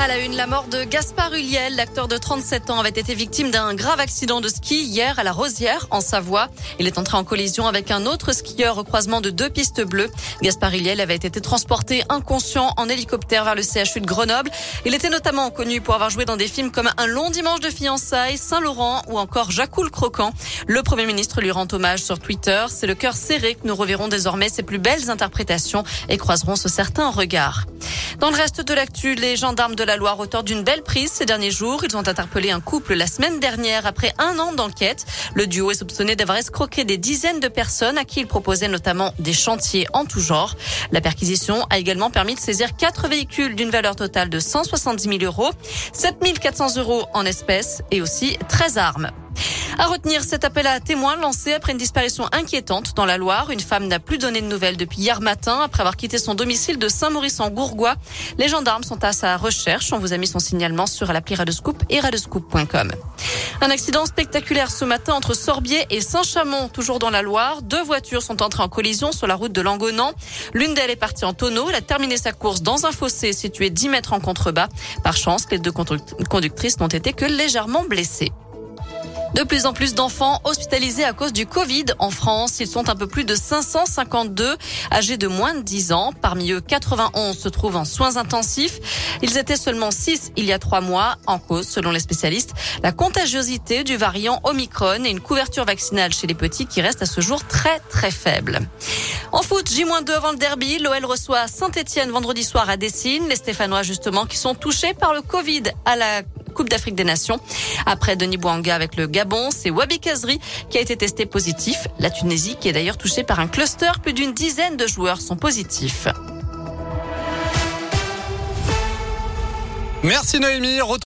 À la une, la mort de Gaspard Huliel, l'acteur de 37 ans, avait été victime d'un grave accident de ski hier à la Rosière, en Savoie. Il est entré en collision avec un autre skieur au croisement de deux pistes bleues. Gaspard Huliel avait été transporté inconscient en hélicoptère vers le CHU de Grenoble. Il était notamment connu pour avoir joué dans des films comme Un long dimanche de fiançailles, Saint-Laurent ou encore Jacques le Croquant. Le Premier ministre lui rend hommage sur Twitter. C'est le cœur serré que nous reverrons désormais ses plus belles interprétations et croiserons ce certain regard. Dans le reste de l'actu, les gendarmes de la Loire, auteurs d'une belle prise ces derniers jours, ils ont interpellé un couple la semaine dernière après un an d'enquête. Le duo est soupçonné d'avoir escroqué des dizaines de personnes à qui il proposait notamment des chantiers en tout genre. La perquisition a également permis de saisir quatre véhicules d'une valeur totale de 170 000 euros, 7 400 euros en espèces et aussi 13 armes. À retenir cet appel à témoins lancé après une disparition inquiétante dans la Loire. Une femme n'a plus donné de nouvelles depuis hier matin après avoir quitté son domicile de Saint-Maurice en Gourgois. Les gendarmes sont à sa recherche. On vous a mis son signalement sur l'appli Radescoop et radescoop.com. Un accident spectaculaire ce matin entre Sorbier et Saint-Chamond, toujours dans la Loire. Deux voitures sont entrées en collision sur la route de Langonan. L'une d'elles est partie en tonneau. Elle a terminé sa course dans un fossé situé 10 mètres en contrebas. Par chance, les deux conductrices n'ont été que légèrement blessées. De plus en plus d'enfants hospitalisés à cause du Covid en France. Ils sont un peu plus de 552 âgés de moins de 10 ans. Parmi eux, 91 se trouvent en soins intensifs. Ils étaient seulement 6 il y a trois mois. En cause, selon les spécialistes, la contagiosité du variant Omicron et une couverture vaccinale chez les petits qui reste à ce jour très très faible. En foot, J-2 avant le derby, l'OL reçoit Saint-Etienne vendredi soir à Dessine. Les Stéphanois, justement, qui sont touchés par le Covid à la Coupe d'Afrique des Nations. Après Denis Bouanga avec le Gabon, c'est Wabi Kazri qui a été testé positif. La Tunisie, qui est d'ailleurs touchée par un cluster, plus d'une dizaine de joueurs sont positifs. Merci Noémie.